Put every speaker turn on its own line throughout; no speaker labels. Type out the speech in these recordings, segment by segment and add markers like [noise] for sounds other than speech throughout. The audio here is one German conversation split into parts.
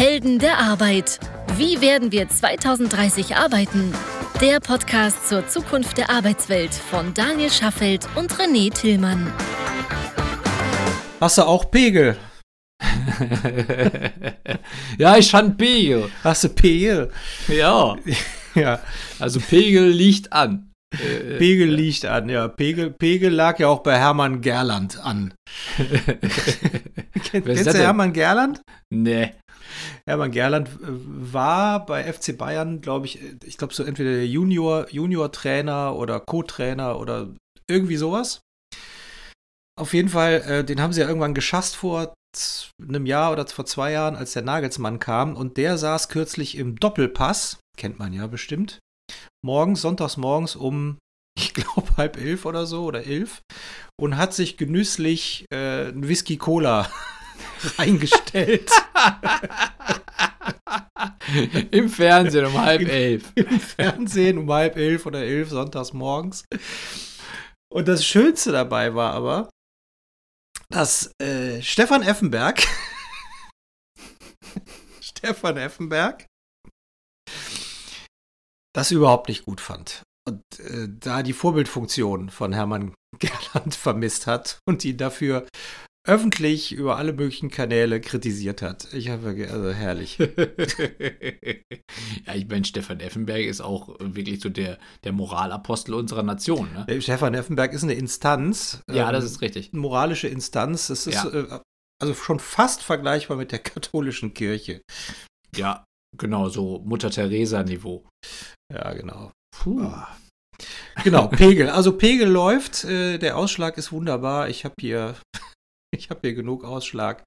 Helden der Arbeit. Wie werden wir 2030 arbeiten? Der Podcast zur Zukunft der Arbeitswelt von Daniel Schaffelt und René Tillmann.
Hast du auch Pegel? [laughs]
ja, ich fand Pegel.
Hast du Pegel?
Ja. [laughs]
ja.
Also Pegel liegt an.
Äh, Pegel liegt an, ja. Pegel, Pegel lag ja auch bei Hermann Gerland an. [laughs] Kenn, kennst du Hermann Gerland?
Nee.
Hermann Gerland äh, war bei FC Bayern, glaube ich, ich glaube so entweder Junior, Junior-Trainer oder Co-Trainer oder irgendwie sowas. Auf jeden Fall, äh, den haben sie ja irgendwann geschasst vor einem Jahr oder vor zwei Jahren, als der Nagelsmann kam. Und der saß kürzlich im Doppelpass, kennt man ja bestimmt, morgens, sonntags morgens um, [laughs] ich glaube, halb elf oder so oder elf und hat sich genüsslich äh, ein Whisky Cola [laughs] reingestellt. [laughs]
Im Fernsehen um halb elf. [laughs]
Im Fernsehen um halb elf oder elf sonntags morgens. Und das Schönste dabei war aber, dass äh, Stefan Effenberg, Stefan Effenberg, das überhaupt nicht gut fand. Und äh, da die Vorbildfunktion von Hermann Gerland vermisst hat und ihn dafür öffentlich über alle möglichen Kanäle kritisiert hat. Ich habe also herrlich. [laughs] ja,
ich meine, Stefan Effenberg ist auch wirklich so der, der Moralapostel unserer Nation. Ne?
Äh, Stefan Effenberg ist eine Instanz.
Ja, ähm, das ist richtig.
Eine moralische Instanz. Es ist ja. äh, also schon fast vergleichbar mit der katholischen Kirche.
Ja, genau, so Mutter Teresa-Niveau.
Ja, genau. Puh. Oh. Genau, Pegel. Also Pegel läuft, äh, der Ausschlag ist wunderbar. Ich habe hier, [laughs] ich habe hier genug Ausschlag.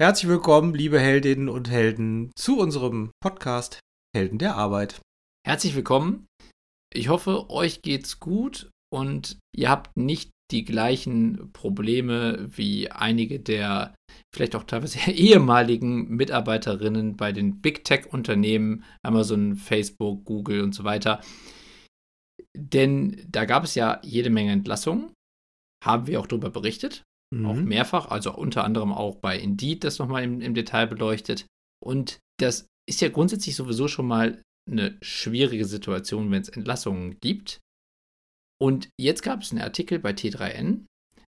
Herzlich willkommen, liebe Heldinnen und Helden, zu unserem Podcast Helden der Arbeit.
Herzlich willkommen. Ich hoffe, euch geht's gut und ihr habt nicht die gleichen Probleme wie einige der vielleicht auch teilweise [laughs] ehemaligen Mitarbeiterinnen bei den Big Tech-Unternehmen, Amazon, Facebook, Google und so weiter. Denn da gab es ja jede Menge Entlassungen, haben wir auch darüber berichtet, mhm. auch mehrfach, also unter anderem auch bei Indeed das nochmal im, im Detail beleuchtet. Und das ist ja grundsätzlich sowieso schon mal eine schwierige Situation, wenn es Entlassungen gibt. Und jetzt gab es einen Artikel bei T3N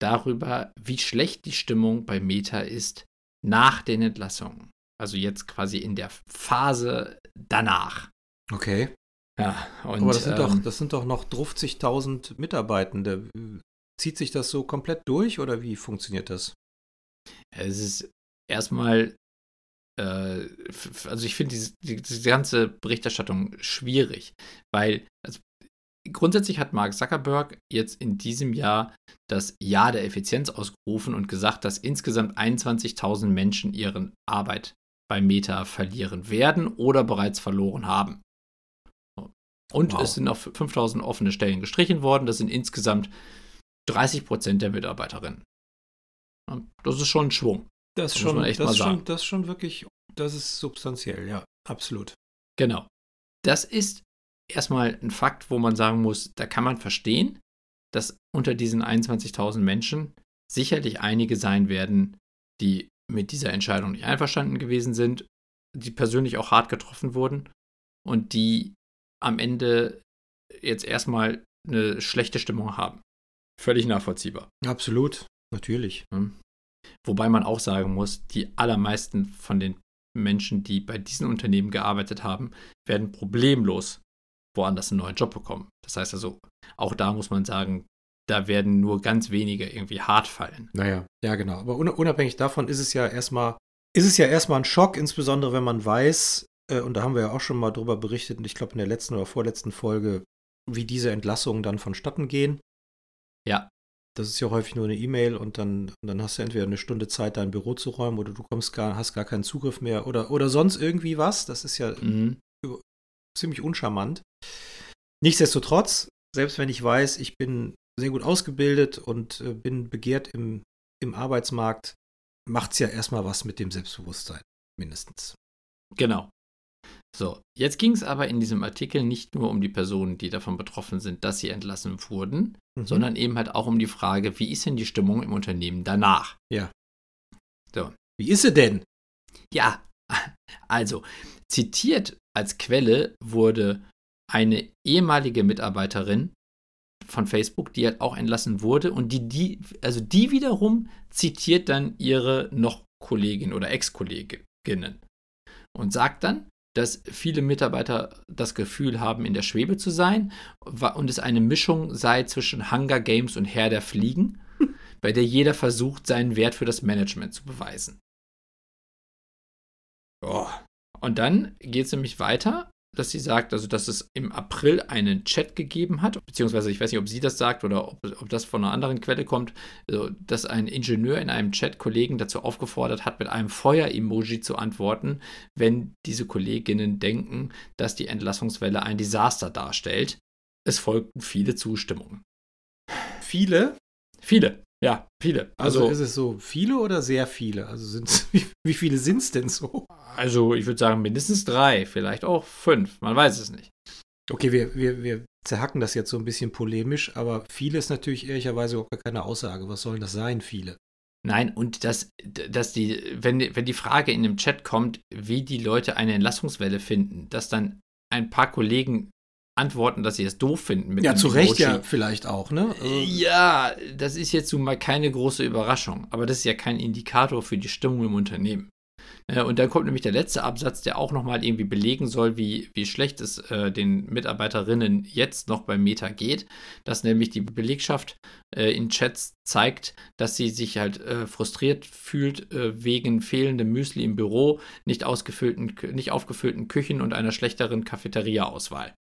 darüber, wie schlecht die Stimmung bei Meta ist nach den Entlassungen. Also jetzt quasi in der Phase danach.
Okay.
Ja,
und, Aber das sind, ähm, doch, das sind doch noch 50.000 Mitarbeitende. Zieht sich das so komplett durch oder wie funktioniert das?
Es ist erstmal, äh, also ich finde diese, diese ganze Berichterstattung schwierig, weil also grundsätzlich hat Mark Zuckerberg jetzt in diesem Jahr das Jahr der Effizienz ausgerufen und gesagt, dass insgesamt 21.000 Menschen ihre Arbeit bei Meta verlieren werden oder bereits verloren haben. Und wow. es sind auf 5000 offene Stellen gestrichen worden. Das sind insgesamt 30 Prozent der Mitarbeiterinnen. Das ist schon ein Schwung.
Das, das schon, muss man echt das mal sagen. Schon, das ist schon wirklich, das ist substanziell, ja, absolut.
Genau. Das ist erstmal ein Fakt, wo man sagen muss, da kann man verstehen, dass unter diesen 21.000 Menschen sicherlich einige sein werden, die mit dieser Entscheidung nicht einverstanden gewesen sind, die persönlich auch hart getroffen wurden und die am Ende jetzt erstmal eine schlechte Stimmung haben. Völlig nachvollziehbar.
Absolut, natürlich.
Hm. Wobei man auch sagen muss, die allermeisten von den Menschen, die bei diesen Unternehmen gearbeitet haben, werden problemlos woanders einen neuen Job bekommen. Das heißt also, auch da muss man sagen, da werden nur ganz wenige irgendwie hart fallen.
Naja, ja, genau. Aber unabhängig davon ist es ja erstmal, ist es ja erstmal ein Schock, insbesondere wenn man weiß, äh, und da haben wir ja auch schon mal drüber berichtet, und ich glaube in der letzten oder vorletzten Folge, wie diese Entlassungen dann vonstatten gehen.
Ja.
Das ist ja häufig nur eine E-Mail und dann, und dann hast du entweder eine Stunde Zeit, dein Büro zu räumen oder du kommst gar, hast gar keinen Zugriff mehr oder, oder sonst irgendwie was. Das ist ja mhm. ziemlich uncharmant. Nichtsdestotrotz, selbst wenn ich weiß, ich bin sehr gut ausgebildet und äh, bin begehrt im, im Arbeitsmarkt, macht es ja erstmal was mit dem Selbstbewusstsein, mindestens.
Genau. So, jetzt ging es aber in diesem Artikel nicht nur um die Personen, die davon betroffen sind, dass sie entlassen wurden, mhm. sondern eben halt auch um die Frage, wie ist denn die Stimmung im Unternehmen danach?
Ja. So. Wie ist sie denn?
Ja, Also, zitiert als Quelle wurde eine ehemalige Mitarbeiterin von Facebook, die halt auch entlassen wurde und die, die, also die wiederum zitiert dann ihre noch Kollegin oder Ex-Kolleginnen und sagt dann, dass viele Mitarbeiter das Gefühl haben, in der Schwebe zu sein und es eine Mischung sei zwischen Hunger Games und Herr der Fliegen, [laughs] bei der jeder versucht, seinen Wert für das Management zu beweisen. Oh. Und dann geht es nämlich weiter dass sie sagt, also dass es im April einen Chat gegeben hat, beziehungsweise ich weiß nicht, ob sie das sagt oder ob, ob das von einer anderen Quelle kommt, also, dass ein Ingenieur in einem Chat Kollegen dazu aufgefordert hat, mit einem Feuer-Emoji zu antworten, wenn diese Kolleginnen denken, dass die Entlassungswelle ein Desaster darstellt. Es folgten viele Zustimmungen.
Viele?
Viele. Ja, viele.
Also, also ist es so viele oder sehr viele? Also sind [laughs] wie, wie viele sind es denn so?
Also ich würde sagen mindestens drei, vielleicht auch fünf. Man weiß es nicht.
Okay, wir, wir, wir zerhacken das jetzt so ein bisschen polemisch, aber viele ist natürlich ehrlicherweise auch gar keine Aussage. Was sollen das sein, viele?
Nein, und dass, dass die, wenn, wenn die Frage in dem Chat kommt, wie die Leute eine Entlassungswelle finden, dass dann ein paar Kollegen antworten, dass sie es doof finden.
ja, zu Recht ja vielleicht auch, ne?
Also ja, das ist jetzt nun mal keine große Überraschung, aber das ist ja kein Indikator für die Stimmung im Unternehmen. Äh, und dann kommt nämlich der letzte Absatz, der auch nochmal irgendwie belegen soll, wie, wie schlecht es äh, den Mitarbeiterinnen jetzt noch beim Meta geht, dass nämlich die Belegschaft äh, in Chats zeigt, dass sie sich halt äh, frustriert fühlt äh, wegen fehlendem Müsli im Büro, nicht, ausgefüllten, nicht aufgefüllten Küchen und einer schlechteren Cafeteria-Auswahl.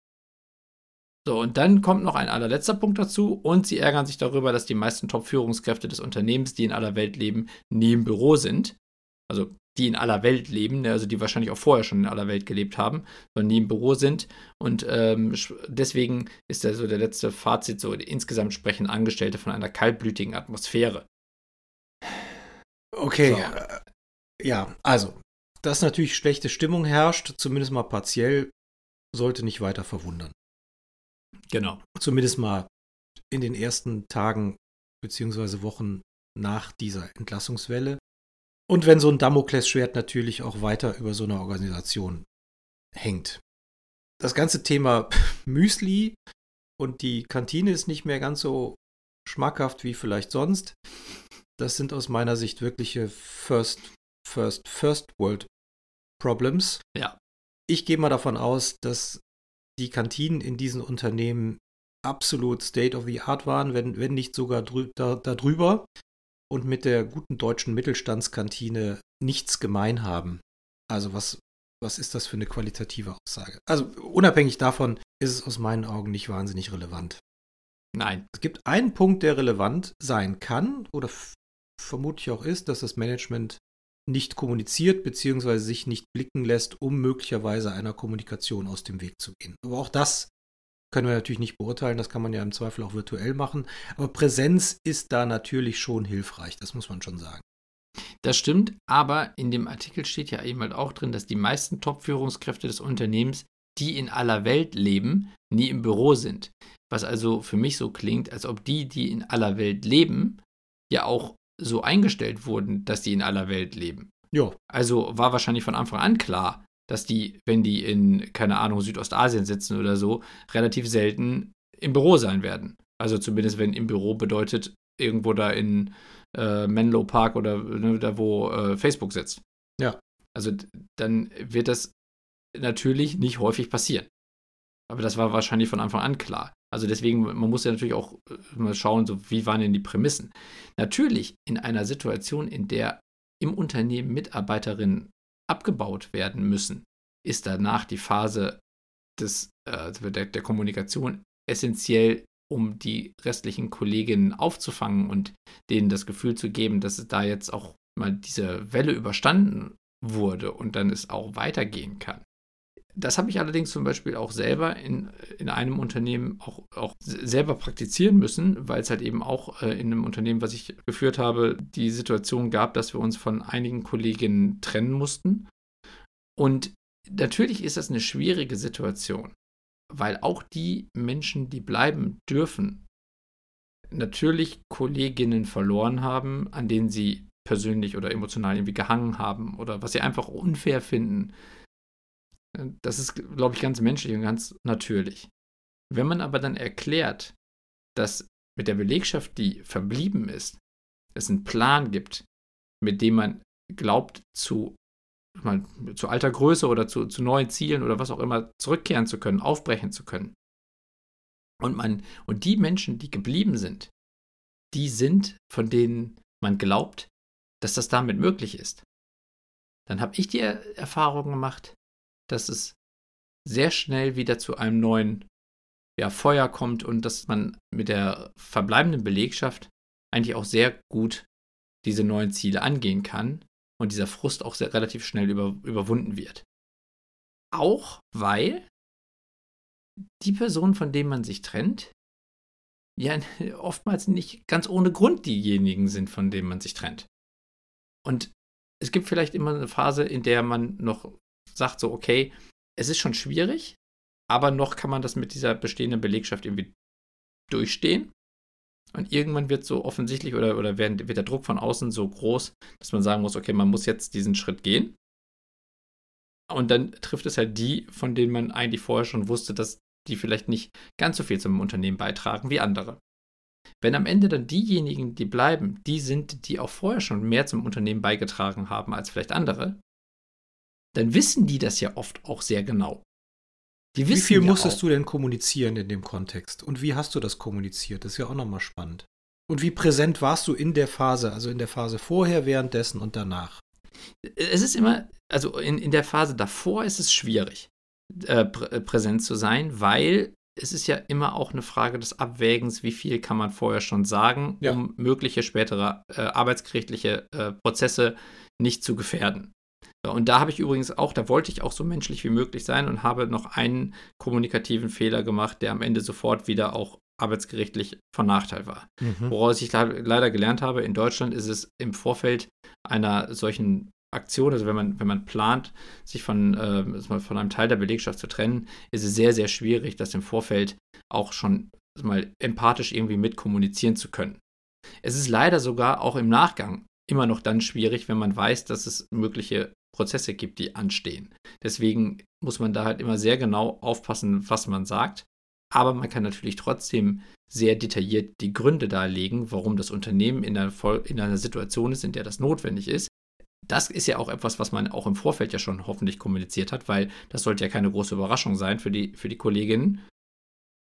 So, und dann kommt noch ein allerletzter Punkt dazu und sie ärgern sich darüber, dass die meisten Top-Führungskräfte des Unternehmens, die in aller Welt leben, nie im Büro sind. Also die in aller Welt leben, ne, also die wahrscheinlich auch vorher schon in aller Welt gelebt haben, sondern nie im Büro sind. Und ähm, deswegen ist da so der letzte Fazit so, insgesamt sprechen Angestellte von einer kaltblütigen Atmosphäre.
Okay. So. Äh, ja, also, dass natürlich schlechte Stimmung herrscht, zumindest mal partiell, sollte nicht weiter verwundern.
Genau.
Zumindest mal in den ersten Tagen bzw. Wochen nach dieser Entlassungswelle. Und wenn so ein Damoklesschwert natürlich auch weiter über so einer Organisation hängt. Das ganze Thema [laughs] Müsli und die Kantine ist nicht mehr ganz so schmackhaft wie vielleicht sonst. Das sind aus meiner Sicht wirkliche First, First, First World Problems.
Ja.
Ich gehe mal davon aus, dass die Kantinen in diesen Unternehmen absolut State of the Art waren, wenn, wenn nicht sogar drü da, darüber und mit der guten deutschen Mittelstandskantine nichts gemein haben. Also was, was ist das für eine qualitative Aussage? Also unabhängig davon ist es aus meinen Augen nicht wahnsinnig relevant.
Nein.
Es gibt einen Punkt, der relevant sein kann oder vermutlich auch ist, dass das Management nicht kommuniziert bzw. sich nicht blicken lässt, um möglicherweise einer Kommunikation aus dem Weg zu gehen. Aber auch das können wir natürlich nicht beurteilen, das kann man ja im Zweifel auch virtuell machen. Aber Präsenz ist da natürlich schon hilfreich, das muss man schon sagen.
Das stimmt, aber in dem Artikel steht ja eben halt auch drin, dass die meisten Top-Führungskräfte des Unternehmens, die in aller Welt leben, nie im Büro sind. Was also für mich so klingt, als ob die, die in aller Welt leben, ja auch so eingestellt wurden, dass die in aller Welt leben.
Ja.
Also war wahrscheinlich von Anfang an klar, dass die, wenn die in, keine Ahnung, Südostasien sitzen oder so, relativ selten im Büro sein werden. Also zumindest, wenn im Büro bedeutet, irgendwo da in äh, Menlo Park oder ne, da, wo äh, Facebook sitzt.
Ja.
Also dann wird das natürlich nicht häufig passieren. Aber das war wahrscheinlich von Anfang an klar. Also deswegen, man muss ja natürlich auch äh, mal schauen, so wie waren denn die Prämissen. Natürlich in einer Situation, in der im Unternehmen Mitarbeiterinnen abgebaut werden müssen, ist danach die Phase des, äh, der, der Kommunikation essentiell, um die restlichen Kolleginnen aufzufangen und denen das Gefühl zu geben, dass es da jetzt auch mal diese Welle überstanden wurde und dann es auch weitergehen kann. Das habe ich allerdings zum Beispiel auch selber in, in einem Unternehmen auch, auch selber praktizieren müssen, weil es halt eben auch äh, in einem Unternehmen, was ich geführt habe, die Situation gab, dass wir uns von einigen Kolleginnen trennen mussten. Und natürlich ist das eine schwierige Situation, weil auch die Menschen, die bleiben dürfen, natürlich Kolleginnen verloren haben, an denen sie persönlich oder emotional irgendwie gehangen haben oder was sie einfach unfair finden. Das ist, glaube ich, ganz menschlich und ganz natürlich. Wenn man aber dann erklärt, dass mit der Belegschaft, die verblieben ist, es einen Plan gibt, mit dem man glaubt, zu, mal, zu alter Größe oder zu, zu neuen Zielen oder was auch immer zurückkehren zu können, aufbrechen zu können. Und, man, und die Menschen, die geblieben sind, die sind, von denen man glaubt, dass das damit möglich ist. Dann habe ich die Erfahrung gemacht, dass es sehr schnell wieder zu einem neuen ja, Feuer kommt und dass man mit der verbleibenden Belegschaft eigentlich auch sehr gut diese neuen Ziele angehen kann und dieser Frust auch sehr relativ schnell über, überwunden wird. Auch weil die Personen, von denen man sich trennt, ja [laughs] oftmals nicht ganz ohne Grund diejenigen sind, von denen man sich trennt. Und es gibt vielleicht immer eine Phase, in der man noch sagt, so, okay, es ist schon schwierig, aber noch kann man das mit dieser bestehenden Belegschaft irgendwie durchstehen. Und irgendwann wird so offensichtlich oder, oder wird der Druck von außen so groß, dass man sagen muss, okay, man muss jetzt diesen Schritt gehen. Und dann trifft es halt die, von denen man eigentlich vorher schon wusste, dass die vielleicht nicht ganz so viel zum Unternehmen beitragen wie andere. Wenn am Ende dann diejenigen, die bleiben, die sind, die auch vorher schon mehr zum Unternehmen beigetragen haben als vielleicht andere, dann wissen die das ja oft auch sehr genau.
Die wie viel ja musstest auch, du denn kommunizieren in dem Kontext? Und wie hast du das kommuniziert? Das ist ja auch nochmal spannend. Und wie präsent warst du in der Phase, also in der Phase vorher, währenddessen und danach?
Es ist immer, also in, in der Phase davor ist es schwierig, äh, äh, präsent zu sein, weil es ist ja immer auch eine Frage des Abwägens, wie viel kann man vorher schon sagen, ja. um mögliche spätere äh, arbeitsgerichtliche äh, Prozesse nicht zu gefährden. Und da habe ich übrigens auch, da wollte ich auch so menschlich wie möglich sein und habe noch einen kommunikativen Fehler gemacht, der am Ende sofort wieder auch arbeitsgerichtlich von Nachteil war. Mhm. Woraus ich leider gelernt habe, in Deutschland ist es im Vorfeld einer solchen Aktion, also wenn man, wenn man plant, sich von, äh, von einem Teil der Belegschaft zu trennen, ist es sehr, sehr schwierig, das im Vorfeld auch schon mal empathisch irgendwie mitkommunizieren zu können. Es ist leider sogar auch im Nachgang immer noch dann schwierig, wenn man weiß, dass es mögliche Prozesse gibt, die anstehen. Deswegen muss man da halt immer sehr genau aufpassen, was man sagt. Aber man kann natürlich trotzdem sehr detailliert die Gründe darlegen, warum das Unternehmen in einer, in einer Situation ist, in der das notwendig ist. Das ist ja auch etwas, was man auch im Vorfeld ja schon hoffentlich kommuniziert hat, weil das sollte ja keine große Überraschung sein für die, für die Kolleginnen.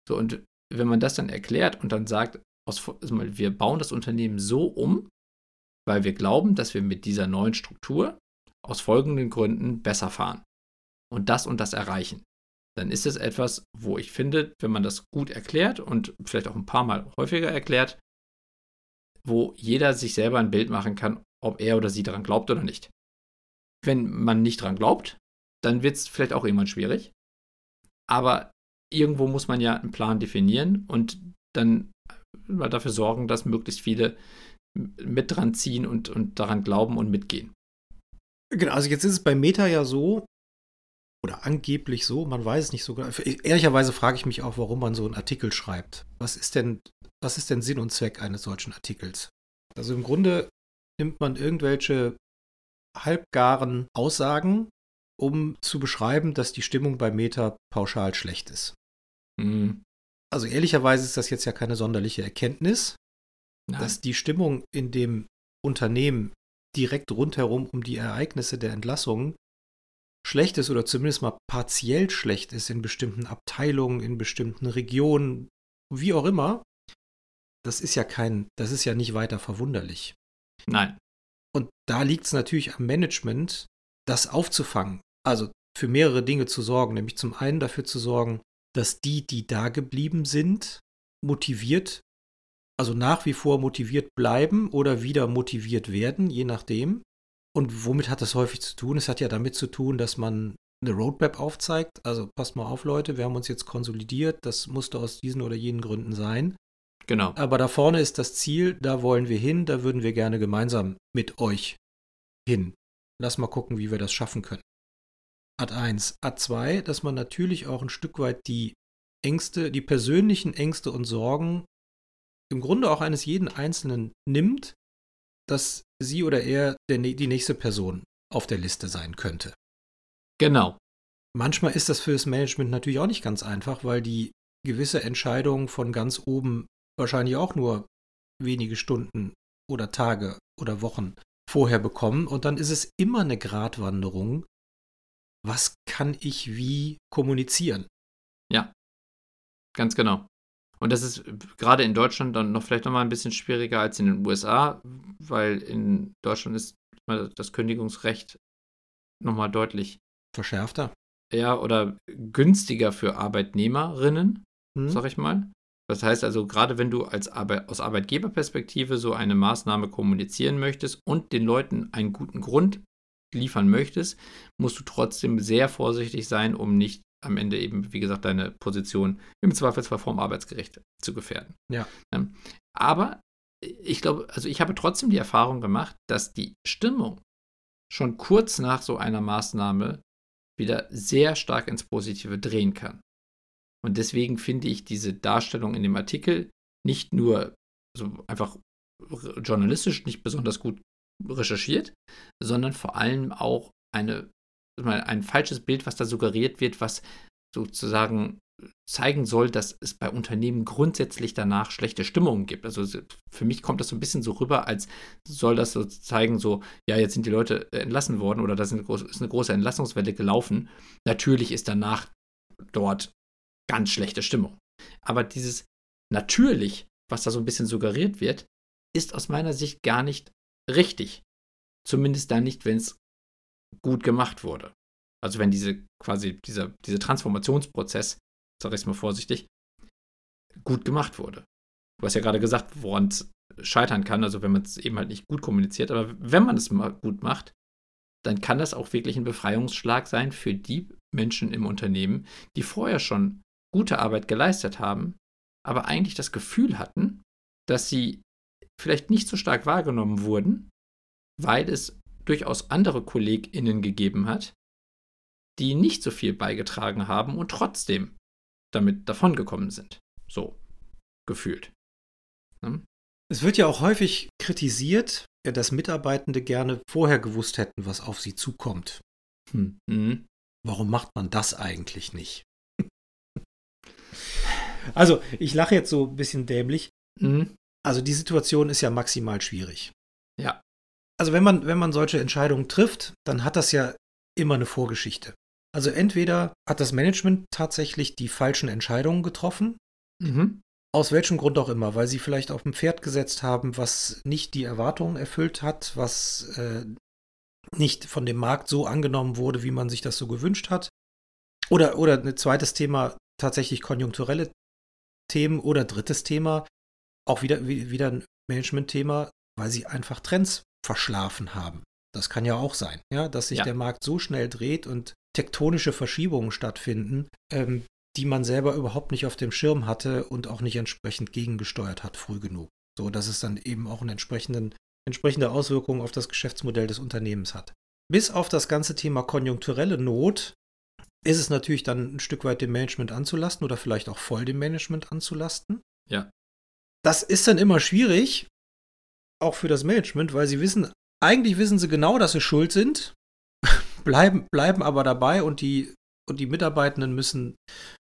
So, und wenn man das dann erklärt und dann sagt, aus, wir bauen das Unternehmen so um, weil wir glauben, dass wir mit dieser neuen Struktur aus folgenden Gründen besser fahren und das und das erreichen, dann ist es etwas, wo ich finde, wenn man das gut erklärt und vielleicht auch ein paar Mal häufiger erklärt, wo jeder sich selber ein Bild machen kann, ob er oder sie daran glaubt oder nicht. Wenn man nicht daran glaubt, dann wird es vielleicht auch irgendwann schwierig. Aber irgendwo muss man ja einen Plan definieren und dann mal dafür sorgen, dass möglichst viele mit dran ziehen und, und daran glauben und mitgehen.
Genau, also jetzt ist es bei Meta ja so, oder angeblich so, man weiß es nicht so genau. Ehrlicherweise frage ich mich auch, warum man so einen Artikel schreibt. Was ist denn, was ist denn Sinn und Zweck eines solchen Artikels? Also im Grunde nimmt man irgendwelche halbgaren Aussagen, um zu beschreiben, dass die Stimmung bei Meta pauschal schlecht ist. Mhm. Also ehrlicherweise ist das jetzt ja keine sonderliche Erkenntnis, Nein. dass die Stimmung in dem Unternehmen direkt rundherum um die Ereignisse der Entlassung schlecht ist oder zumindest mal partiell schlecht ist in bestimmten Abteilungen, in bestimmten Regionen, wie auch immer, das ist ja kein, das ist ja nicht weiter verwunderlich.
Nein.
Und da liegt es natürlich am Management, das aufzufangen. Also für mehrere Dinge zu sorgen, nämlich zum einen dafür zu sorgen, dass die, die da geblieben sind, motiviert also nach wie vor motiviert bleiben oder wieder motiviert werden, je nachdem. Und womit hat das häufig zu tun? Es hat ja damit zu tun, dass man eine Roadmap aufzeigt. Also passt mal auf, Leute, wir haben uns jetzt konsolidiert. Das musste aus diesen oder jenen Gründen sein.
Genau.
Aber da vorne ist das Ziel, da wollen wir hin, da würden wir gerne gemeinsam mit euch hin. Lass mal gucken, wie wir das schaffen können. Ad 1. Ad 2, dass man natürlich auch ein Stück weit die Ängste, die persönlichen Ängste und Sorgen im Grunde auch eines jeden Einzelnen nimmt dass sie oder er der, die nächste Person auf der Liste sein könnte.
Genau.
Manchmal ist das für das Management natürlich auch nicht ganz einfach, weil die gewisse Entscheidungen von ganz oben wahrscheinlich auch nur wenige Stunden oder Tage oder Wochen vorher bekommen. Und dann ist es immer eine Gratwanderung. Was kann ich wie kommunizieren?
Ja, ganz genau. Und das ist gerade in Deutschland dann noch vielleicht noch mal ein bisschen schwieriger als in den USA, weil in Deutschland ist das Kündigungsrecht noch mal deutlich
verschärfter.
Ja, oder günstiger für Arbeitnehmerinnen, hm. sag ich mal. Das heißt also, gerade wenn du als Arbe aus Arbeitgeberperspektive so eine Maßnahme kommunizieren möchtest und den Leuten einen guten Grund liefern möchtest, musst du trotzdem sehr vorsichtig sein, um nicht am Ende eben, wie gesagt, deine Position im Zweifelsfall vom Arbeitsgericht zu gefährden.
Ja.
Ähm, aber ich glaube, also ich habe trotzdem die Erfahrung gemacht, dass die Stimmung schon kurz nach so einer Maßnahme wieder sehr stark ins Positive drehen kann. Und deswegen finde ich diese Darstellung in dem Artikel nicht nur so einfach journalistisch nicht besonders gut recherchiert, sondern vor allem auch eine, ein falsches Bild, was da suggeriert wird, was sozusagen zeigen soll, dass es bei Unternehmen grundsätzlich danach schlechte Stimmungen gibt. Also für mich kommt das so ein bisschen so rüber, als soll das so zeigen, so, ja, jetzt sind die Leute entlassen worden oder da ist eine große Entlassungswelle gelaufen. Natürlich ist danach dort ganz schlechte Stimmung. Aber dieses natürlich, was da so ein bisschen suggeriert wird, ist aus meiner Sicht gar nicht richtig. Zumindest dann nicht, wenn es gut gemacht wurde. Also wenn diese quasi dieser, dieser Transformationsprozess, sage ich es mal vorsichtig, gut gemacht wurde. Du hast ja gerade gesagt, woran es scheitern kann, also wenn man es eben halt nicht gut kommuniziert, aber wenn man es mal gut macht, dann kann das auch wirklich ein Befreiungsschlag sein für die Menschen im Unternehmen, die vorher schon gute Arbeit geleistet haben, aber eigentlich das Gefühl hatten, dass sie vielleicht nicht so stark wahrgenommen wurden, weil es durchaus andere KollegInnen gegeben hat, die nicht so viel beigetragen haben und trotzdem damit davongekommen sind. So gefühlt.
Hm? Es wird ja auch häufig kritisiert, dass Mitarbeitende gerne vorher gewusst hätten, was auf sie zukommt. Hm. Mhm. Warum macht man das eigentlich nicht? [laughs] Also, ich lache jetzt so ein bisschen dämlich. Mhm. Also, die Situation ist ja maximal schwierig.
Ja.
Also, wenn man, wenn man solche Entscheidungen trifft, dann hat das ja immer eine Vorgeschichte. Also, entweder hat das Management tatsächlich die falschen Entscheidungen getroffen. Mhm. Aus welchem Grund auch immer, weil sie vielleicht auf ein Pferd gesetzt haben, was nicht die Erwartungen erfüllt hat, was äh, nicht von dem Markt so angenommen wurde, wie man sich das so gewünscht hat. Oder, oder ein zweites Thema, tatsächlich konjunkturelle Themen oder drittes Thema, auch wieder, wieder ein Management-Thema, weil sie einfach Trends verschlafen haben. Das kann ja auch sein, ja, dass sich ja. der Markt so schnell dreht und tektonische Verschiebungen stattfinden, ähm, die man selber überhaupt nicht auf dem Schirm hatte und auch nicht entsprechend gegengesteuert hat früh genug. So dass es dann eben auch eine entsprechenden, entsprechende Auswirkung auf das Geschäftsmodell des Unternehmens hat. Bis auf das ganze Thema konjunkturelle Not ist es natürlich dann ein Stück weit dem Management anzulasten oder vielleicht auch voll dem Management anzulasten.
Ja.
Das ist dann immer schwierig, auch für das Management, weil sie wissen, eigentlich wissen sie genau, dass sie schuld sind, [laughs] bleiben, bleiben aber dabei und die, und die Mitarbeitenden müssen,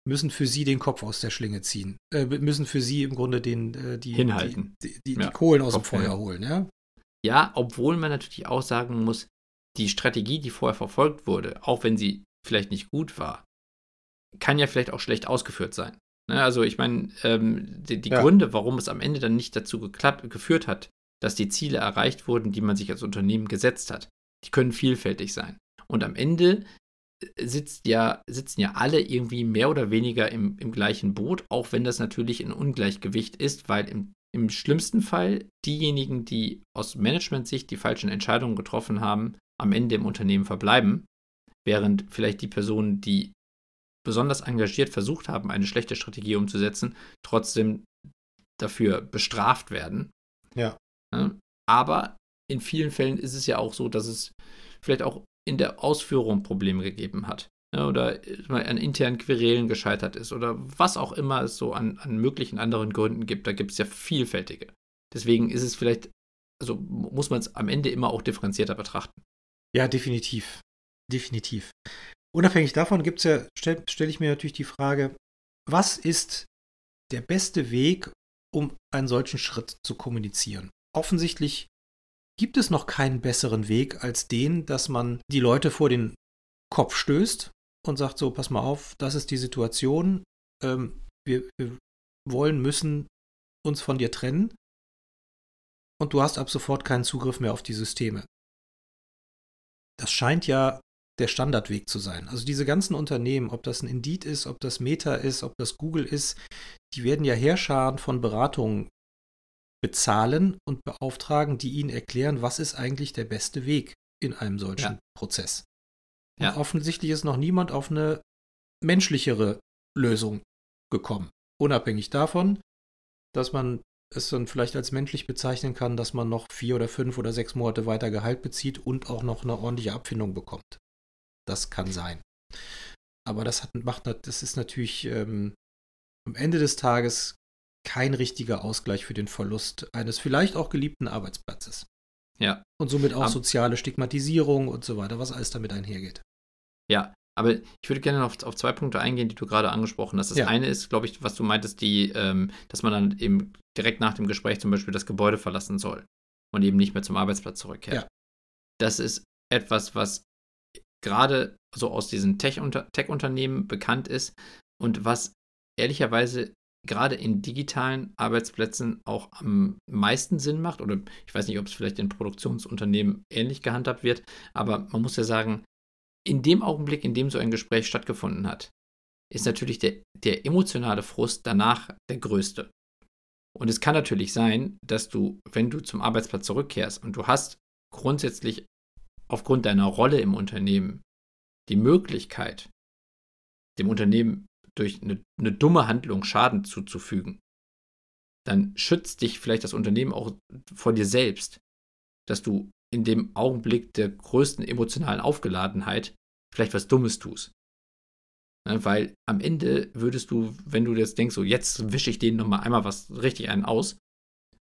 müssen für sie den Kopf aus der Schlinge ziehen. Äh, müssen für sie im Grunde den, äh, die,
Hinhalten.
die, die, die, ja. Kohlen aus Kopf dem Feuer holen, ja.
Ja, obwohl man natürlich auch sagen muss, die Strategie, die vorher verfolgt wurde, auch wenn sie vielleicht nicht gut war, kann ja vielleicht auch schlecht ausgeführt sein. Ne? Also ich meine, ähm, die, die ja. Gründe, warum es am Ende dann nicht dazu geklappt, geführt hat, dass die Ziele erreicht wurden, die man sich als Unternehmen gesetzt hat, die können vielfältig sein. Und am Ende äh, sitzt ja, sitzen ja alle irgendwie mehr oder weniger im, im gleichen Boot, auch wenn das natürlich ein Ungleichgewicht ist, weil im, im schlimmsten Fall diejenigen, die aus Management-Sicht die falschen Entscheidungen getroffen haben, am Ende im Unternehmen verbleiben während vielleicht die Personen, die besonders engagiert versucht haben, eine schlechte Strategie umzusetzen, trotzdem dafür bestraft werden.
Ja.
Aber in vielen Fällen ist es ja auch so, dass es vielleicht auch in der Ausführung Probleme gegeben hat. Oder an internen Querelen gescheitert ist oder was auch immer es so an, an möglichen anderen Gründen gibt. Da gibt es ja vielfältige. Deswegen ist es vielleicht also muss man es am Ende immer auch differenzierter betrachten.
Ja, definitiv. Definitiv. Unabhängig davon gibt ja, stelle stell ich mir natürlich die Frage, was ist der beste Weg, um einen solchen Schritt zu kommunizieren? Offensichtlich gibt es noch keinen besseren Weg als den, dass man die Leute vor den Kopf stößt und sagt so, pass mal auf, das ist die Situation, ähm, wir, wir wollen, müssen uns von dir trennen und du hast ab sofort keinen Zugriff mehr auf die Systeme. Das scheint ja der Standardweg zu sein. Also diese ganzen Unternehmen, ob das ein Indeed ist, ob das Meta ist, ob das Google ist, die werden ja Herrscharen von Beratungen bezahlen und beauftragen, die ihnen erklären, was ist eigentlich der beste Weg in einem solchen ja. Prozess. Ja. Und offensichtlich ist noch niemand auf eine menschlichere Lösung gekommen. Unabhängig davon, dass man es dann vielleicht als menschlich bezeichnen kann, dass man noch vier oder fünf oder sechs Monate weiter Gehalt bezieht und auch noch eine ordentliche Abfindung bekommt. Das kann sein. Aber das hat, macht, das ist natürlich ähm, am Ende des Tages kein richtiger Ausgleich für den Verlust eines vielleicht auch geliebten Arbeitsplatzes.
Ja.
Und somit auch soziale Stigmatisierung und so weiter, was alles damit einhergeht.
Ja, aber ich würde gerne auf, auf zwei Punkte eingehen, die du gerade angesprochen hast. Das ja. eine ist, glaube ich, was du meintest, die, ähm, dass man dann eben direkt nach dem Gespräch zum Beispiel das Gebäude verlassen soll und eben nicht mehr zum Arbeitsplatz zurückkehrt. Ja. Das ist etwas, was gerade so aus diesen Tech-Unternehmen bekannt ist und was ehrlicherweise gerade in digitalen Arbeitsplätzen auch am meisten Sinn macht. Oder ich weiß nicht, ob es vielleicht in Produktionsunternehmen ähnlich gehandhabt wird, aber man muss ja sagen, in dem Augenblick, in dem so ein Gespräch stattgefunden hat, ist natürlich der, der emotionale Frust danach der größte. Und es kann natürlich sein, dass du, wenn du zum Arbeitsplatz zurückkehrst und du hast grundsätzlich aufgrund deiner Rolle im Unternehmen die Möglichkeit, dem Unternehmen durch eine, eine dumme Handlung Schaden zuzufügen, dann schützt dich vielleicht das Unternehmen auch vor dir selbst, dass du in dem Augenblick der größten emotionalen Aufgeladenheit vielleicht was Dummes tust. Ja, weil am Ende würdest du, wenn du jetzt denkst, so jetzt wische ich denen nochmal einmal was richtig einen aus,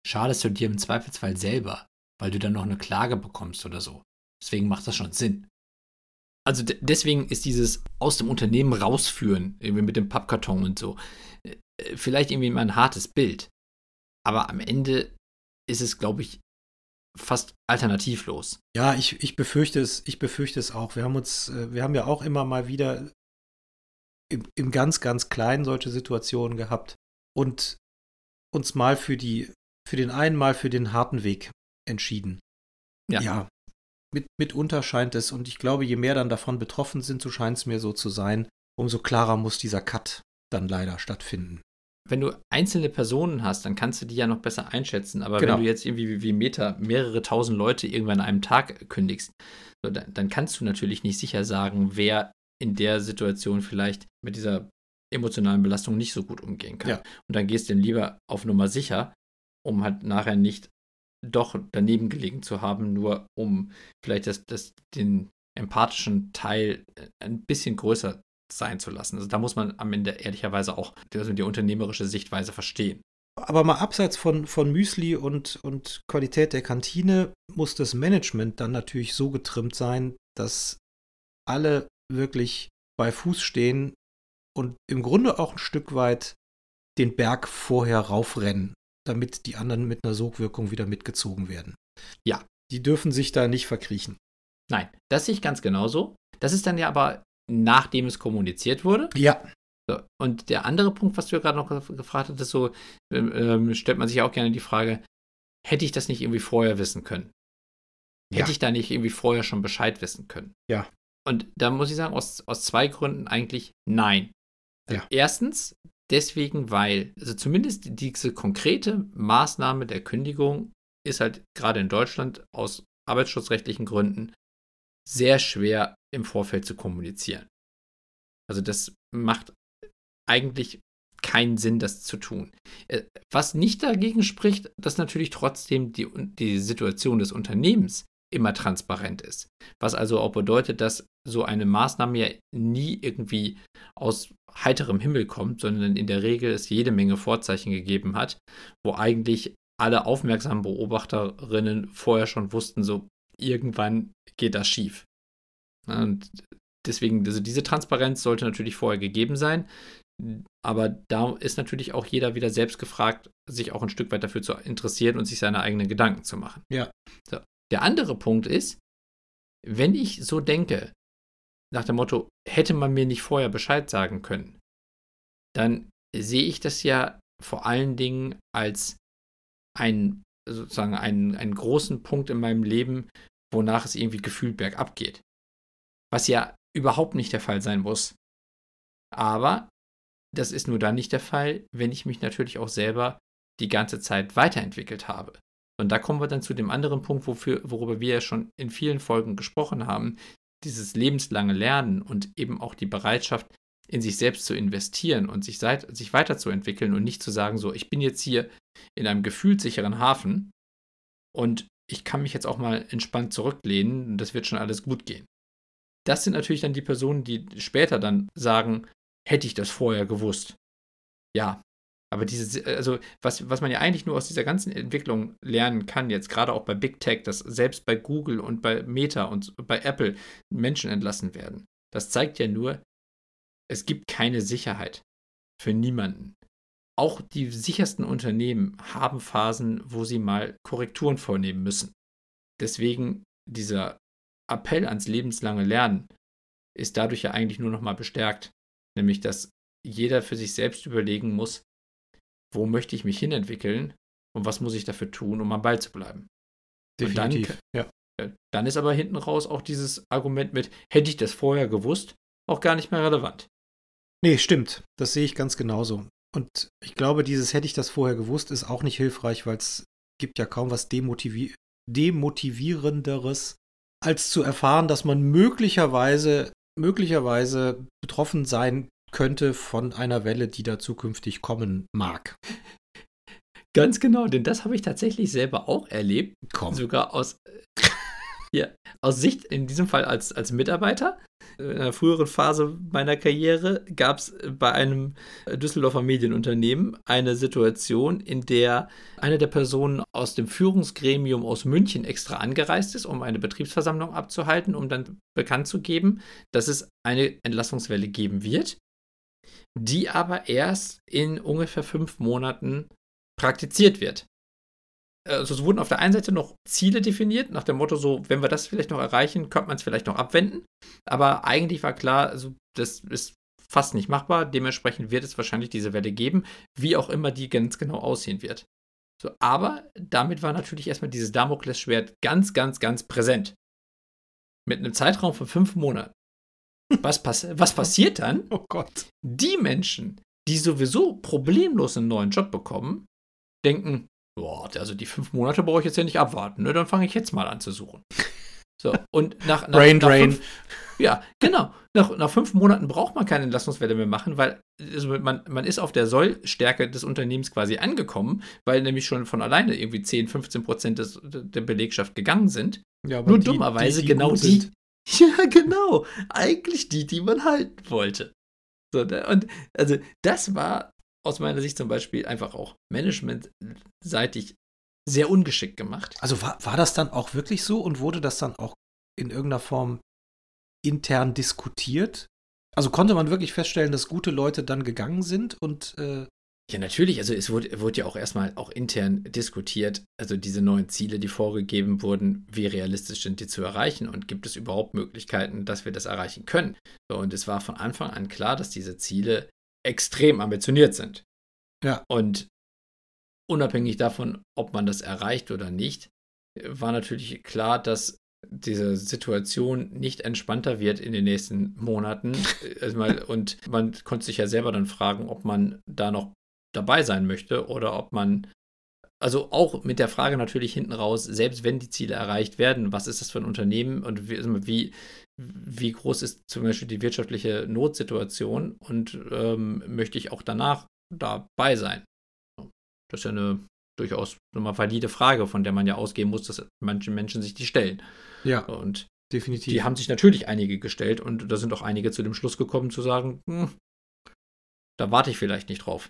schadest du dir im Zweifelsfall selber, weil du dann noch eine Klage bekommst oder so. Deswegen macht das schon Sinn. Also deswegen ist dieses aus dem Unternehmen rausführen, irgendwie mit dem Pappkarton und so, äh, vielleicht irgendwie mal ein hartes Bild. Aber am Ende ist es, glaube ich, fast alternativlos.
Ja, ich, ich befürchte es, ich befürchte es auch. Wir haben uns, äh, wir haben ja auch immer mal wieder im, im ganz, ganz Kleinen solche Situationen gehabt und uns mal für die, für den einen Mal für den harten Weg entschieden. Ja. ja. Mit, mitunter scheint es, und ich glaube, je mehr dann davon betroffen sind, so scheint es mir so zu sein, umso klarer muss dieser Cut dann leider stattfinden
wenn du einzelne Personen hast, dann kannst du die ja noch besser einschätzen. Aber genau. wenn du jetzt irgendwie wie, wie Meta mehrere tausend Leute irgendwann an einem Tag kündigst, so, dann, dann, kannst du natürlich nicht sicher sagen, wer in der Situation vielleicht mit dieser emotionalen Belastung nicht so gut umgehen kann. Ja. Und dann gehst du dann lieber auf Nummer sicher, um halt nachher nicht doch daneben gelegen zu haben, nur um vielleicht das, das, den empathischen Teil äh, ein bisschen größer sein zu lassen. Also da muss man am Ende ehrlicherweise auch also die unternehmerische Sichtweise verstehen.
Aber mal abseits von, von Müsli und, und Qualität der Kantine muss das Management dann natürlich so getrimmt sein, dass alle wirklich bei Fuß stehen und im Grunde auch ein Stück weit den Berg vorher raufrennen, damit die anderen mit einer Sogwirkung wieder mitgezogen werden.
Ja.
Die dürfen sich da nicht verkriechen.
Nein, das sehe ich ganz genauso. Das ist dann ja aber nachdem es kommuniziert wurde.
Ja.
So, und der andere Punkt, was du ja gerade noch gefragt hattest, so ähm, ähm, stellt man sich ja auch gerne die Frage, hätte ich das nicht irgendwie vorher wissen können? Hätte ja. ich da nicht irgendwie vorher schon Bescheid wissen können?
Ja.
Und da muss ich sagen, aus, aus zwei Gründen eigentlich nein.
Ja.
Erstens, deswegen, weil, also zumindest diese konkrete Maßnahme der Kündigung ist halt gerade in Deutschland aus arbeitsschutzrechtlichen Gründen sehr schwer im Vorfeld zu kommunizieren. Also das macht eigentlich keinen Sinn, das zu tun. Äh, was nicht dagegen spricht, dass natürlich trotzdem die, die Situation des Unternehmens immer transparent ist. Was also auch bedeutet, dass so eine Maßnahme ja nie irgendwie aus heiterem Himmel kommt, sondern in der Regel es jede Menge Vorzeichen gegeben hat, wo eigentlich alle aufmerksamen Beobachterinnen vorher schon wussten, so irgendwann geht das schief. Und deswegen, also diese Transparenz sollte natürlich vorher gegeben sein. Aber da ist natürlich auch jeder wieder selbst gefragt, sich auch ein Stück weit dafür zu interessieren und sich seine eigenen Gedanken zu machen.
Ja.
So. Der andere Punkt ist, wenn ich so denke, nach dem Motto, hätte man mir nicht vorher Bescheid sagen können, dann sehe ich das ja vor allen Dingen als ein, sozusagen einen, einen großen Punkt in meinem Leben, wonach es irgendwie gefühlt bergab geht. Was ja überhaupt nicht der Fall sein muss. Aber das ist nur dann nicht der Fall, wenn ich mich natürlich auch selber die ganze Zeit weiterentwickelt habe. Und da kommen wir dann zu dem anderen Punkt, wofür, worüber wir ja schon in vielen Folgen gesprochen haben, dieses lebenslange Lernen und eben auch die Bereitschaft, in sich selbst zu investieren und sich, seit, sich weiterzuentwickeln und nicht zu sagen, so, ich bin jetzt hier in einem gefühlssicheren Hafen und ich kann mich jetzt auch mal entspannt zurücklehnen und das wird schon alles gut gehen. Das sind natürlich dann die Personen, die später dann sagen, hätte ich das vorher gewusst. Ja, aber diese, also was, was man ja eigentlich nur aus dieser ganzen Entwicklung lernen kann, jetzt gerade auch bei Big Tech, dass selbst bei Google und bei Meta und bei Apple Menschen entlassen werden, das zeigt ja nur, es gibt keine Sicherheit für niemanden. Auch die sichersten Unternehmen haben Phasen, wo sie mal Korrekturen vornehmen müssen. Deswegen dieser Appell ans lebenslange Lernen ist dadurch ja eigentlich nur noch mal bestärkt, nämlich dass jeder für sich selbst überlegen muss, wo möchte ich mich hinentwickeln und was muss ich dafür tun, um am Ball zu bleiben.
Definitiv,
dann, ja. Dann ist aber hinten raus auch dieses Argument mit, hätte ich das vorher gewusst, auch gar nicht mehr relevant.
Nee, stimmt. Das sehe ich ganz genauso. Und ich glaube, dieses hätte ich das vorher gewusst, ist auch nicht hilfreich, weil es gibt ja kaum was demotivi demotivierenderes, als zu erfahren, dass man möglicherweise, möglicherweise betroffen sein könnte von einer Welle, die da zukünftig kommen mag.
Ganz genau, denn das habe ich tatsächlich selber auch erlebt.
Komm.
Sogar aus, [laughs] ja, aus Sicht, in diesem Fall als, als Mitarbeiter. In einer früheren Phase meiner Karriere gab es bei einem Düsseldorfer Medienunternehmen eine Situation, in der eine der Personen aus dem Führungsgremium aus München extra angereist ist, um eine Betriebsversammlung abzuhalten, um dann bekannt zu geben, dass es eine Entlassungswelle geben wird die aber erst in ungefähr fünf Monaten praktiziert wird. Also es wurden auf der einen Seite noch Ziele definiert, nach dem Motto so, wenn wir das vielleicht noch erreichen, könnte man es vielleicht noch abwenden. Aber eigentlich war klar, also das ist fast nicht machbar. Dementsprechend wird es wahrscheinlich diese Welle geben, wie auch immer die ganz genau aussehen wird. So, aber damit war natürlich erstmal dieses Damoklesschwert ganz, ganz, ganz präsent. Mit einem Zeitraum von fünf Monaten was, pass was passiert dann? [laughs]
Oh Gott.
Die Menschen, die sowieso problemlos einen neuen Job bekommen, denken, boah, also die fünf Monate brauche ich jetzt ja nicht abwarten, ne? dann fange ich jetzt mal an zu suchen. So, und nach, nach,
Brain
nach
Drain.
Fünf, ja, genau. Nach, nach fünf Monaten braucht man keine Entlassungswelle mehr machen, weil also man, man ist auf der Sollstärke des Unternehmens quasi angekommen, weil nämlich schon von alleine irgendwie 10, 15 Prozent des, der Belegschaft gegangen sind.
Ja,
Nur dummerweise
die, die
genau die,
sind. [laughs]
Ja, genau. Eigentlich die, die man halten wollte. So, ne? Und also das war aus meiner Sicht zum Beispiel einfach auch managementseitig sehr ungeschickt gemacht.
Also war, war das dann auch wirklich so und wurde das dann auch in irgendeiner Form intern diskutiert? Also konnte man wirklich feststellen, dass gute Leute dann gegangen sind und äh,
Ja, natürlich. Also es wurde, wurde ja auch erstmal auch intern diskutiert, also diese neuen Ziele, die vorgegeben wurden, wie realistisch sind die zu erreichen und gibt es überhaupt Möglichkeiten, dass wir das erreichen können. So, und es war von Anfang an klar, dass diese Ziele extrem ambitioniert sind.
Ja.
Und unabhängig davon, ob man das erreicht oder nicht, war natürlich klar, dass diese Situation nicht entspannter wird in den nächsten Monaten. Erstmal, [laughs] und man konnte sich ja selber dann fragen, ob man da noch dabei sein möchte oder ob man, also auch mit der Frage natürlich hinten raus, selbst wenn die Ziele erreicht werden, was ist das für ein Unternehmen und wie, wie, wie groß ist zum Beispiel die wirtschaftliche Notsituation und ähm, möchte ich auch danach dabei sein? Das ist ja eine durchaus eine valide Frage, von der man ja ausgehen muss, dass manche Menschen sich die stellen.
ja,
Und
definitiv.
die haben sich natürlich einige gestellt und da sind auch einige zu dem Schluss gekommen zu sagen, hm, da warte ich vielleicht nicht drauf.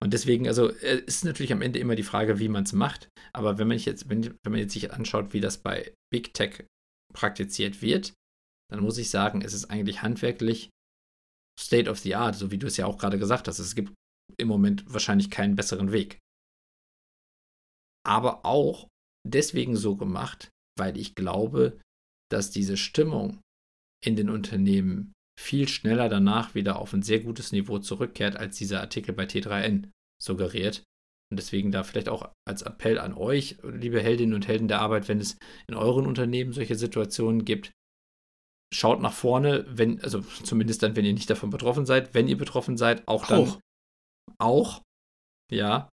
Und deswegen, also äh, ist natürlich am Ende immer die Frage, wie man es macht. Aber wenn man jetzt, wenn, wenn man jetzt sich anschaut, wie das bei Big Tech praktiziert wird, dann muss ich sagen, es ist eigentlich handwerklich State of the Art, so wie du es ja auch gerade gesagt hast. Es gibt im Moment wahrscheinlich keinen besseren Weg. Aber auch deswegen so gemacht, weil ich glaube, dass diese Stimmung in den Unternehmen viel schneller danach wieder auf ein sehr gutes Niveau zurückkehrt, als dieser Artikel bei T3N suggeriert. Und deswegen da vielleicht auch als Appell an euch, liebe Heldinnen und Helden der Arbeit, wenn es in euren Unternehmen solche Situationen gibt, schaut nach vorne, wenn, also zumindest dann, wenn ihr nicht davon betroffen seid, wenn ihr betroffen seid, auch dann auch, auch ja.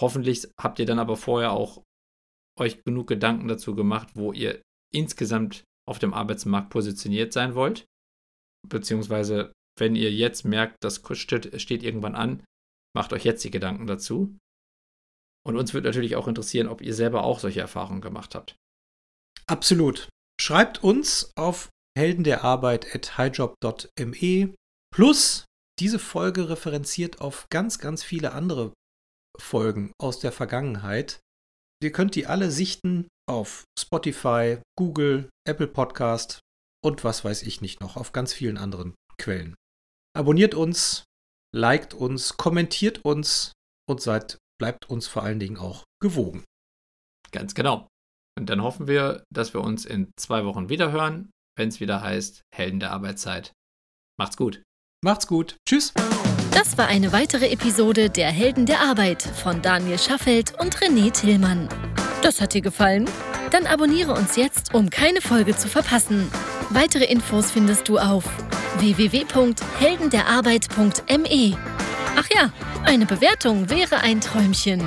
Hoffentlich habt ihr dann aber vorher auch euch genug Gedanken dazu gemacht, wo ihr insgesamt auf dem Arbeitsmarkt positioniert sein wollt. Beziehungsweise, wenn ihr jetzt merkt, das steht irgendwann an, macht euch jetzt die Gedanken dazu. Und uns würde natürlich auch interessieren, ob ihr selber auch solche Erfahrungen gemacht habt.
Absolut. Schreibt uns auf helden der Arbeit at highjob.me. Plus, diese Folge referenziert auf ganz, ganz viele andere Folgen aus der Vergangenheit. Ihr könnt die alle sichten auf Spotify, Google, Apple Podcast und was weiß ich nicht noch, auf ganz vielen anderen Quellen. Abonniert uns, liked uns, kommentiert uns und seid, bleibt uns vor allen Dingen auch gewogen.
Ganz genau. Und dann hoffen wir, dass wir uns in zwei Wochen wieder hören, wenn es wieder heißt Helden der Arbeitszeit. Macht's gut.
Macht's gut. Tschüss.
Das war eine weitere Episode der Helden der Arbeit von Daniel Schaffelt und René Tillmann. Das hat dir gefallen? Dann abonniere uns jetzt, um keine Folge zu verpassen. Weitere Infos findest du auf www.heldenderarbeit.me. Ach ja, eine Bewertung wäre ein Träumchen.